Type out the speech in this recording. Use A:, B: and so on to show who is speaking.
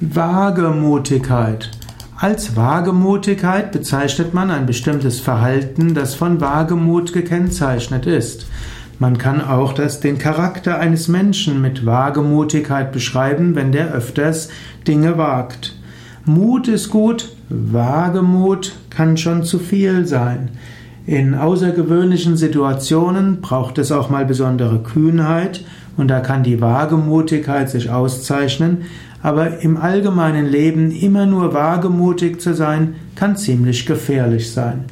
A: Wagemutigkeit. Als Wagemutigkeit bezeichnet man ein bestimmtes Verhalten, das von Wagemut gekennzeichnet ist. Man kann auch das, den Charakter eines Menschen mit Wagemutigkeit beschreiben, wenn der öfters Dinge wagt. Mut ist gut, Wagemut kann schon zu viel sein. In außergewöhnlichen Situationen braucht es auch mal besondere Kühnheit und da kann die Wagemutigkeit sich auszeichnen, aber im allgemeinen Leben immer nur wagemutig zu sein, kann ziemlich gefährlich sein.